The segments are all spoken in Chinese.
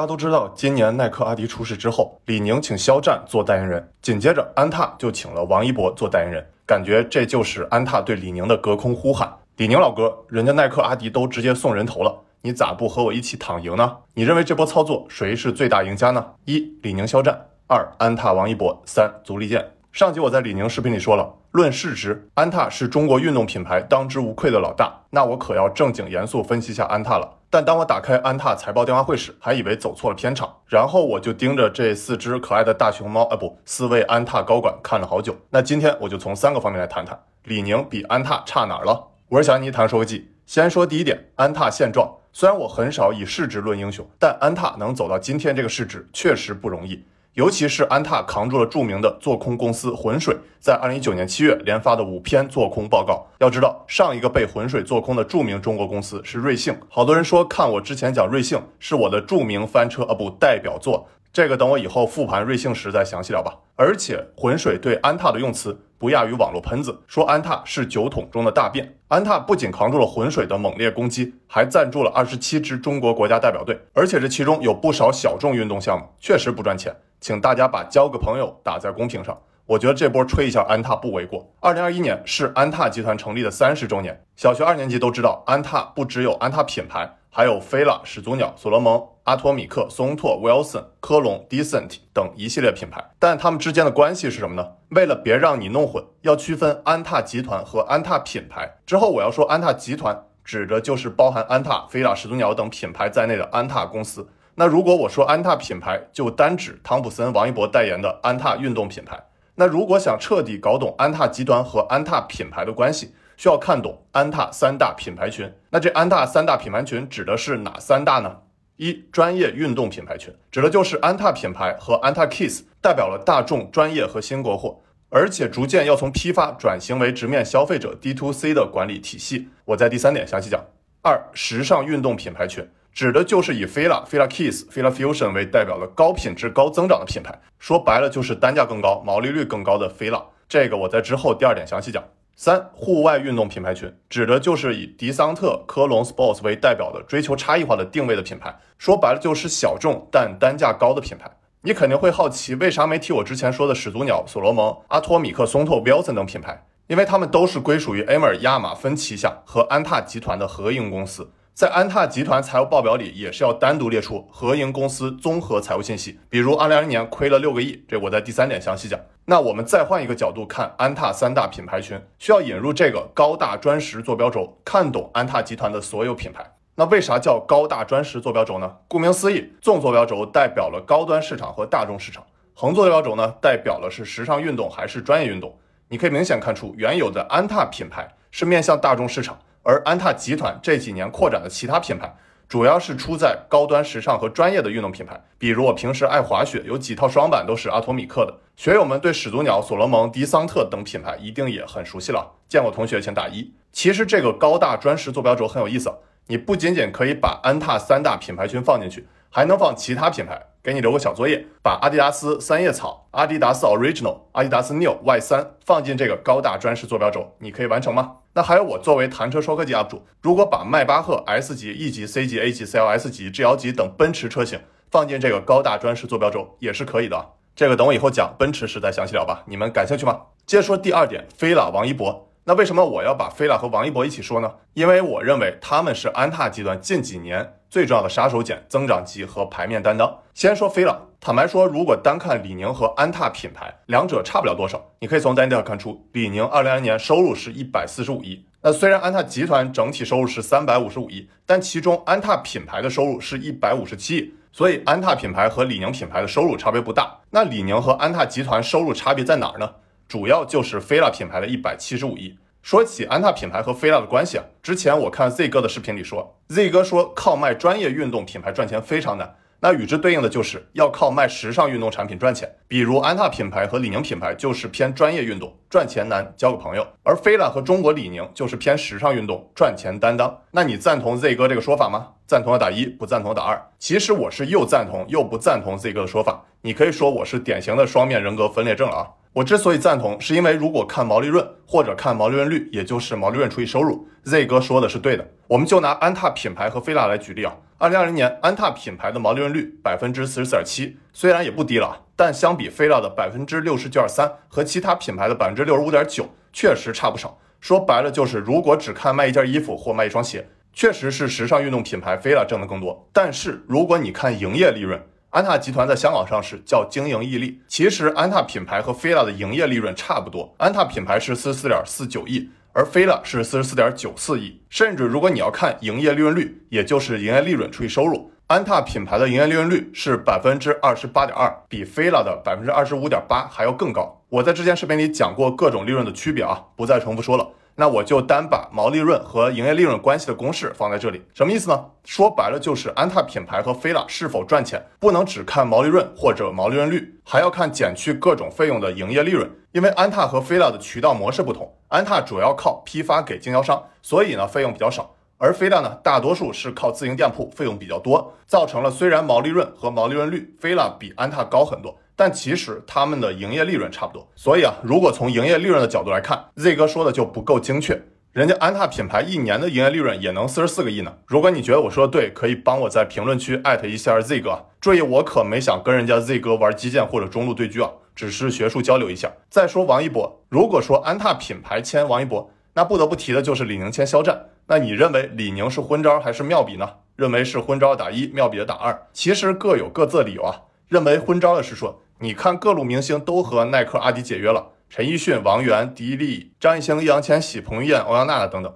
大家都知道，今年耐克、阿迪出事之后，李宁请肖战做代言人，紧接着安踏就请了王一博做代言人，感觉这就是安踏对李宁的隔空呼喊。李宁老哥，人家耐克、阿迪都直接送人头了，你咋不和我一起躺赢呢？你认为这波操作谁是最大赢家呢？一、李宁、肖战；二、安踏、王一博；三、足力健。上集我在李宁视频里说了，论市值，安踏是中国运动品牌当之无愧的老大。那我可要正经严肃分析一下安踏了。但当我打开安踏财报电话会时，还以为走错了片场，然后我就盯着这四只可爱的大熊猫啊，不，四位安踏高管看了好久。那今天我就从三个方面来谈谈，李宁比安踏差哪儿了？我是小尼，谈说个记。先说第一点，安踏现状。虽然我很少以市值论英雄，但安踏能走到今天这个市值，确实不容易。尤其是安踏扛住了著名的做空公司浑水在二零一九年七月连发的五篇做空报告。要知道，上一个被浑水做空的著名中国公司是瑞幸。好多人说看我之前讲瑞幸是我的著名翻车啊不代表作，这个等我以后复盘瑞幸时再详细聊吧。而且浑水对安踏的用词不亚于网络喷子，说安踏是酒桶中的大便。安踏不仅扛住了浑水的猛烈攻击，还赞助了二十七支中国国家代表队，而且这其中有不少小众运动项目，确实不赚钱。请大家把交个朋友打在公屏上，我觉得这波吹一下安踏不为过。二零二一年是安踏集团成立的三十周年，小学二年级都知道，安踏不只有安踏品牌，还有菲拉、始祖鸟、所罗门、阿托米克、松拓、Wilson、科隆、Decent 等一系列品牌。但他们之间的关系是什么呢？为了别让你弄混，要区分安踏集团和安踏品牌。之后我要说安踏集团，指的就是包含安踏、菲拉、始祖鸟等品牌在内的安踏公司。那如果我说安踏品牌，就单指汤普森、王一博代言的安踏运动品牌。那如果想彻底搞懂安踏集团和安踏品牌的关系，需要看懂安踏三大品牌群。那这安踏三大品牌群指的是哪三大呢？一、专业运动品牌群，指的就是安踏品牌和安踏 Kiss，代表了大众、专业和新国货，而且逐渐要从批发转型为直面消费者 D to C 的管理体系。我在第三点详细讲。二、时尚运动品牌群。指的就是以 Fila、Fila Kiss、Fila Fusion 为代表的高品质、高增长的品牌，说白了就是单价更高、毛利率更高的 Fila。这个我在之后第二点详细讲。三、户外运动品牌群，指的就是以迪桑特、科隆 Sports 为代表的追求差异化的定位的品牌，说白了就是小众但单价高的品牌。你肯定会好奇，为啥没提我之前说的始祖鸟、所罗门、阿托米克、松拓、Wilson 等品牌？因为他们都是归属于 Amer 亚马芬旗下和安踏集团的合营公司。在安踏集团财务报表里，也是要单独列出合营公司综合财务信息。比如，二零二零年亏了六个亿，这我在第三点详细讲。那我们再换一个角度看安踏三大品牌群，需要引入这个高大专时坐标轴，看懂安踏集团的所有品牌。那为啥叫高大专时坐标轴呢？顾名思义，纵坐标轴代表了高端市场和大众市场，横坐标轴呢代表了是时尚运动还是专业运动。你可以明显看出，原有的安踏品牌是面向大众市场。而安踏集团这几年扩展的其他品牌，主要是出在高端时尚和专业的运动品牌。比如我平时爱滑雪，有几套双板都是阿托米克的。学友们对始祖鸟、所罗门、迪桑特等品牌一定也很熟悉了。见过同学请打一。其实这个高大专时坐标轴很有意思，你不仅仅可以把安踏三大品牌群放进去，还能放其他品牌。给你留个小作业，把阿迪达斯三叶草、阿迪达斯 Original、阿迪达斯 New Y 三放进这个高大专时坐标轴，你可以完成吗？那还有我作为谈车说科技 UP 主，如果把迈巴赫 S 级、E 级、C 级、A 级、CLS 级、G L 级等奔驰车型放进这个高大专时坐标轴也是可以的。这个等我以后讲奔驰时再详细聊吧。你们感兴趣吗？接着说第二点，飞了王一博。那为什么我要把菲拉和王一博一起说呢？因为我认为他们是安踏集团近几年最重要的杀手锏、增长极和牌面担当。先说菲拉，坦白说，如果单看李宁和安踏品牌，两者差不了多少。你可以从 data 看出，李宁二零二零年收入是一百四十五亿。那虽然安踏集团整体收入是三百五十五亿，但其中安踏品牌的收入是一百五十七亿，所以安踏品牌和李宁品牌的收入差别不大。那李宁和安踏集团收入差别在哪儿呢？主要就是菲拉品牌的一百七十五亿。说起安踏品牌和菲拉的关系啊，之前我看 Z 哥的视频里说，Z 哥说靠卖专业运动品牌赚钱非常难，那与之对应的就是要靠卖时尚运动产品赚钱。比如安踏品牌和李宁品牌就是偏专业运动，赚钱难，交个朋友；而菲拉和中国李宁就是偏时尚运动，赚钱担当。那你赞同 Z 哥这个说法吗？赞同的打一，不赞同的打二。其实我是又赞同又不赞同 Z 哥的说法，你可以说我是典型的双面人格分裂症啊。我之所以赞同，是因为如果看毛利润或者看毛利润率，也就是毛利润除以收入，Z 哥说的是对的。我们就拿安踏品牌和菲拉来举例啊。二零二零年，安踏品牌的毛利润率百分之四十四点七，虽然也不低了，但相比菲拉的百分之六十九点三和其他品牌的百分之六十五点九，确实差不少。说白了就是，如果只看卖一件衣服或卖一双鞋，确实是时尚运动品牌菲拉挣的更多。但是如果你看营业利润，安踏集团在香港上市叫经营溢利，其实安踏品牌和菲拉的营业利润差不多，安踏品牌是四十四点四九亿。而菲拉是四十四点九四亿，甚至如果你要看营业利润率，也就是营业利润除以收入，安踏品牌的营业利润率是百分之二十八点二，比菲拉的百分之二十五点八还要更高。我在之前视频里讲过各种利润的区别啊，不再重复说了。那我就单把毛利润和营业利润关系的公式放在这里，什么意思呢？说白了就是安踏品牌和菲拉是否赚钱，不能只看毛利润或者毛利润率，还要看减去各种费用的营业利润。因为安踏和菲拉的渠道模式不同，安踏主要靠批发给经销商，所以呢费用比较少，而菲拉呢大多数是靠自营店铺，费用比较多，造成了虽然毛利润和毛利润率菲拉比安踏高很多。但其实他们的营业利润差不多，所以啊，如果从营业利润的角度来看，Z 哥说的就不够精确。人家安踏品牌一年的营业利润也能四十四个亿呢。如果你觉得我说的对，可以帮我在评论区艾特一下 Z 哥。注意，我可没想跟人家 Z 哥玩基建或者中路对狙啊，只是学术交流一下。再说王一博，如果说安踏品牌签王一博，那不得不提的就是李宁签肖战。那你认为李宁是昏招还是妙笔呢？认为是昏招打一，妙笔的打二。其实各有各自的理由啊。认为昏招的是说。你看，各路明星都和耐克、阿迪解约了，陈奕迅、王源、迪丽、张艺兴、易烊千玺、彭于晏、欧阳娜娜等等。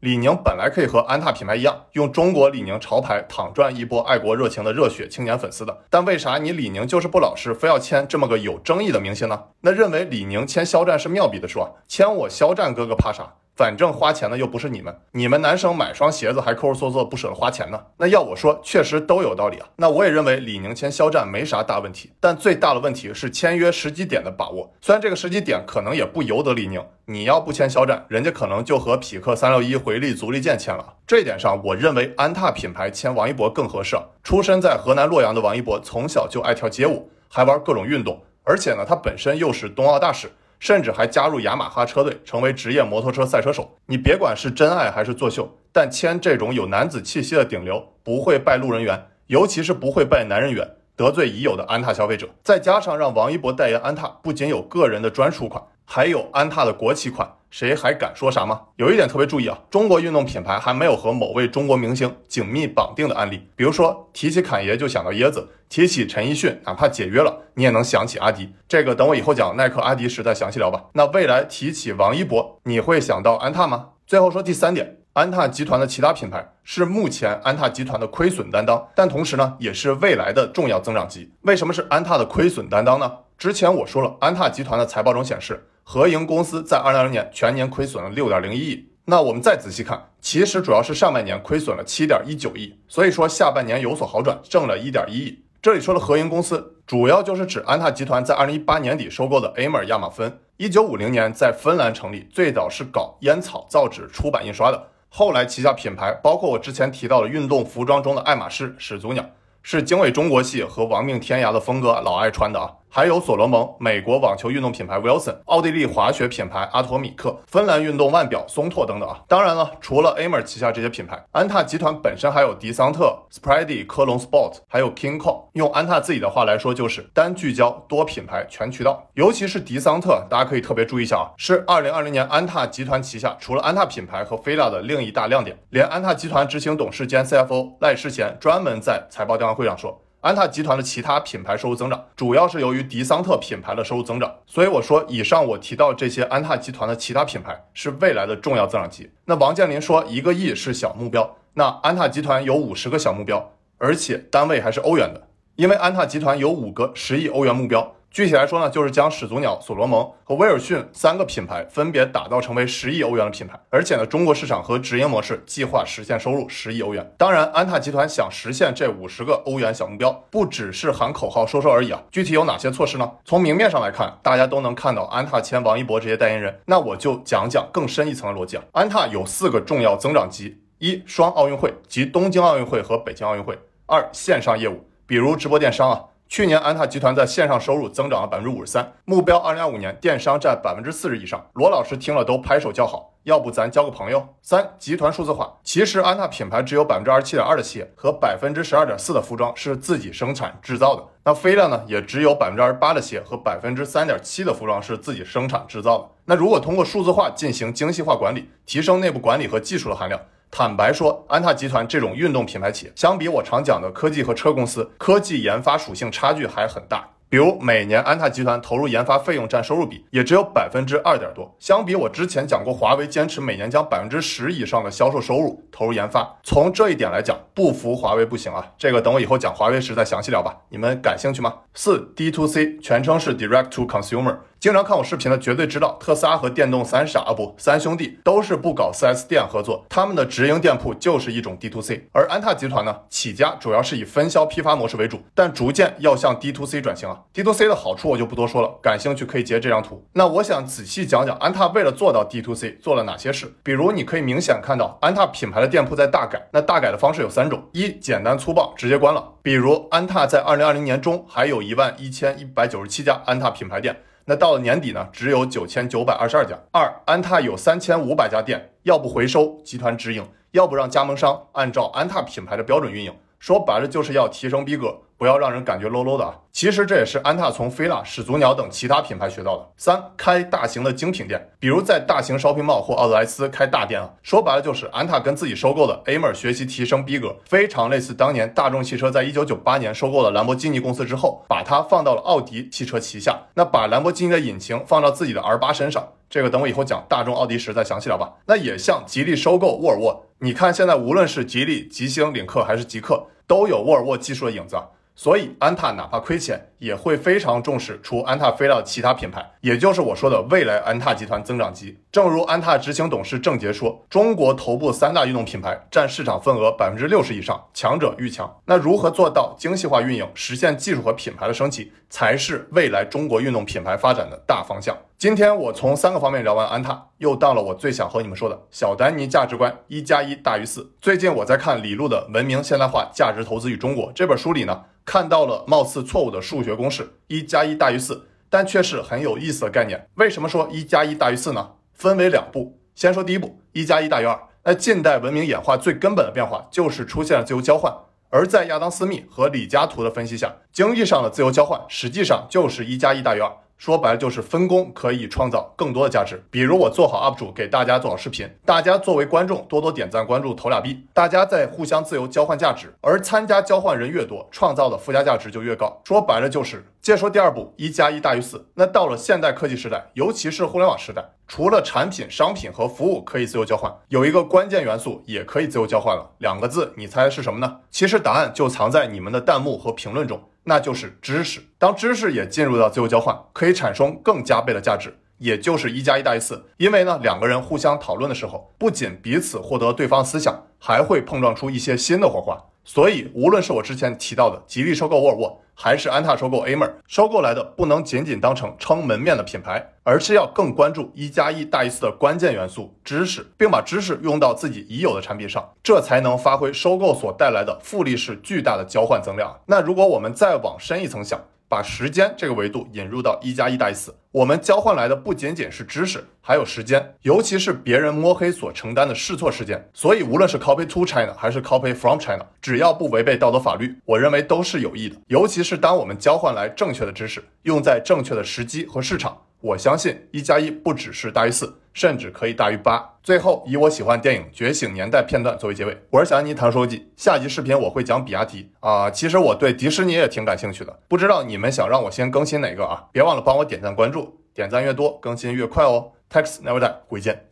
李宁本来可以和安踏品牌一样，用中国李宁潮牌躺赚一波爱国热情的热血青年粉丝的，但为啥你李宁就是不老实，非要签这么个有争议的明星呢？那认为李宁签肖战是妙笔的说，签我肖战哥哥怕啥？反正花钱的又不是你们，你们男生买双鞋子还抠抠搜搜不舍得花钱呢。那要我说，确实都有道理啊。那我也认为李宁签肖战没啥大问题，但最大的问题是签约时机点的把握。虽然这个时机点可能也不由得李宁，你要不签肖战，人家可能就和匹克三六一、回力足力健签了。这一点上，我认为安踏品牌签王一博更合适。出身在河南洛阳的王一博，从小就爱跳街舞，还玩各种运动，而且呢，他本身又是冬奥大使。甚至还加入雅马哈车队，成为职业摩托车赛车手。你别管是真爱还是作秀，但签这种有男子气息的顶流，不会败路人缘，尤其是不会败男人缘，得罪已有的安踏消费者。再加上让王一博代言安踏，不仅有个人的专属款，还有安踏的国旗款。谁还敢说啥吗？有一点特别注意啊，中国运动品牌还没有和某位中国明星紧密绑定的案例。比如说，提起侃爷就想到椰子，提起陈奕迅，哪怕解约了，你也能想起阿迪。这个等我以后讲耐克、阿迪时再详细聊吧。那未来提起王一博，你会想到安踏吗？最后说第三点，安踏集团的其他品牌是目前安踏集团的亏损担当，但同时呢，也是未来的重要增长极。为什么是安踏的亏损担当呢？之前我说了，安踏集团的财报中显示。合营公司在二零二零年全年亏损了六点零一亿。那我们再仔细看，其实主要是上半年亏损了七点一九亿，所以说下半年有所好转，挣了一点一亿。这里说的合营公司，主要就是指安踏集团在二零一八年底收购的 Amer 亚马芬。一九五零年在芬兰成立，最早是搞烟草造纸、出版印刷的，后来旗下品牌包括我之前提到的运动服装中的爱马仕、始祖鸟。是经纬中国系和亡命天涯的风格老爱穿的啊，还有所罗门、美国网球运动品牌 Wilson、奥地利滑雪品牌阿托米克、芬兰运动腕表松拓等等啊。当然了，除了 Amer 旗下这些品牌，安踏集团本身还有迪桑特、Sprady、科隆 Sport，还有 King Kong。用安踏自己的话来说，就是单聚焦多品牌全渠道。尤其是迪桑特，大家可以特别注意一下啊，是2020年安踏集团旗下除了安踏品牌和菲拉的另一大亮点。连安踏集团执行董事兼 CFO 赖世贤专门在财报电话会上说。安踏集团的其他品牌收入增长，主要是由于迪桑特品牌的收入增长。所以我说，以上我提到这些安踏集团的其他品牌是未来的重要增长极。那王健林说一个亿是小目标，那安踏集团有五十个小目标，而且单位还是欧元的，因为安踏集团有五个十亿欧元目标。具体来说呢，就是将始祖鸟、所罗门和威尔逊三个品牌分别打造成为十亿欧元的品牌，而且呢，中国市场和直营模式计划实现收入十亿欧元。当然，安踏集团想实现这五十个欧元小目标，不只是喊口号说说而已啊。具体有哪些措施呢？从明面上来看，大家都能看到安踏签王一博这些代言人。那我就讲讲更深一层的逻辑啊。安踏有四个重要增长极：一、双奥运会即东京奥运会和北京奥运会；二、线上业务，比如直播电商啊。去年安踏集团在线上收入增长了百分之五十三，目标二零二五年电商占百分之四十以上。罗老师听了都拍手叫好。要不咱交个朋友？三集团数字化，其实安踏品牌只有百分之二十七点二的鞋和百分之十二点四的服装是自己生产制造的。那飞量呢，也只有百分之二十八的鞋和百分之三点七的服装是自己生产制造的。那如果通过数字化进行精细化管理，提升内部管理和技术的含量，坦白说，安踏集团这种运动品牌企业，相比我常讲的科技和车公司，科技研发属性差距还很大。比如每年安踏集团投入研发费用占收入比也只有百分之二点多，相比我之前讲过，华为坚持每年将百分之十以上的销售收入投入研发，从这一点来讲，不服华为不行啊！这个等我以后讲华为时再详细聊吧。你们感兴趣吗？四 D to C，全称是 Direct to Consumer。经常看我视频的绝对知道，特斯拉和电动三傻啊不三兄弟都是不搞 4S 店合作，他们的直营店铺就是一种 D to C。而安踏集团呢，起家主要是以分销批发模式为主，但逐渐要向 D to C 转型啊。D to C 的好处我就不多说了，感兴趣可以截这张图。那我想仔细讲讲安踏为了做到 D to C 做了哪些事。比如你可以明显看到安踏品牌的店铺在大改，那大改的方式有三种：一简单粗暴，直接关了。比如安踏在二零二零年中还有一万一千一百九十七家安踏品牌店。那到了年底呢，只有九千九百二十二家。二，安踏有三千五百家店，要不回收集团直营，要不让加盟商按照安踏品牌的标准运营。说白了就是要提升逼格，不要让人感觉 low low 的啊。其实这也是安踏从菲拉、始祖鸟等其他品牌学到的。三，开大型的精品店，比如在大型 shopping mall 或奥特莱斯开大店啊。说白了就是安踏跟自己收购的 Amer 学习提升逼格，非常类似当年大众汽车在一九九八年收购了兰博基尼公司之后，把它放到了奥迪汽车旗下，那把兰博基尼的引擎放到自己的 R 八身上。这个等我以后讲大众奥迪时再详细聊吧。那也像吉利收购沃尔沃，你看现在无论是吉利、吉星、领克还是极客。都有沃尔沃技术的影子，所以安踏哪怕亏钱，也会非常重视除安踏飞的其他品牌，也就是我说的未来安踏集团增长极。正如安踏执行董事郑杰说，中国头部三大运动品牌占市场份额百分之六十以上，强者愈强。那如何做到精细化运营，实现技术和品牌的升级，才是未来中国运动品牌发展的大方向。今天我从三个方面聊完安踏，又到了我最想和你们说的小丹尼价值观一加一大于四。最近我在看李路的《文明现代化价值投资与中国》这本书里呢，看到了貌似错误的数学学公式一加一大于四，但却是很有意思的概念。为什么说一加一大于四呢？分为两步，先说第一步，一加一大于二。那近代文明演化最根本的变化就是出现了自由交换，而在亚当·斯密和李嘉图的分析下，经济上的自由交换实际上就是一加一大于二。说白了就是分工可以创造更多的价值。比如我做好 UP 主，给大家做好视频，大家作为观众多多点赞、关注、投俩币，大家在互相自由交换价值，而参加交换人越多，创造的附加价值就越高。说白了就是，接着说第二步，一加一大于四。那到了现代科技时代，尤其是互联网时代，除了产品、商品和服务可以自由交换，有一个关键元素也可以自由交换了，两个字，你猜是什么呢？其实答案就藏在你们的弹幕和评论中。那就是知识。当知识也进入到自由交换，可以产生更加倍的价值，也就是一加一大于四。因为呢，两个人互相讨论的时候，不仅彼此获得对方思想，还会碰撞出一些新的火花。所以，无论是我之前提到的吉利收购沃尔沃，还是安踏收购 Amer，收购来的不能仅仅当成撑门面的品牌，而是要更关注一加一大于四的关键元素——知识，并把知识用到自己已有的产品上，这才能发挥收购所带来的复利式巨大的交换增量。那如果我们再往深一层想，把时间这个维度引入到一加一大于四，我们交换来的不仅仅是知识，还有时间，尤其是别人摸黑所承担的试错时间。所以，无论是 copy to China 还是 copy from China，只要不违背道德法律，我认为都是有益的。尤其是当我们交换来正确的知识，用在正确的时机和市场。我相信一加一不只是大于四，甚至可以大于八。最后，以我喜欢电影《觉醒年代》片段作为结尾。我是小安妮谈书记，下集视频我会讲比亚迪啊。其实我对迪士尼也挺感兴趣的，不知道你们想让我先更新哪个啊？别忘了帮我点赞关注，点赞越多更新越快哦。Tax never die，回见。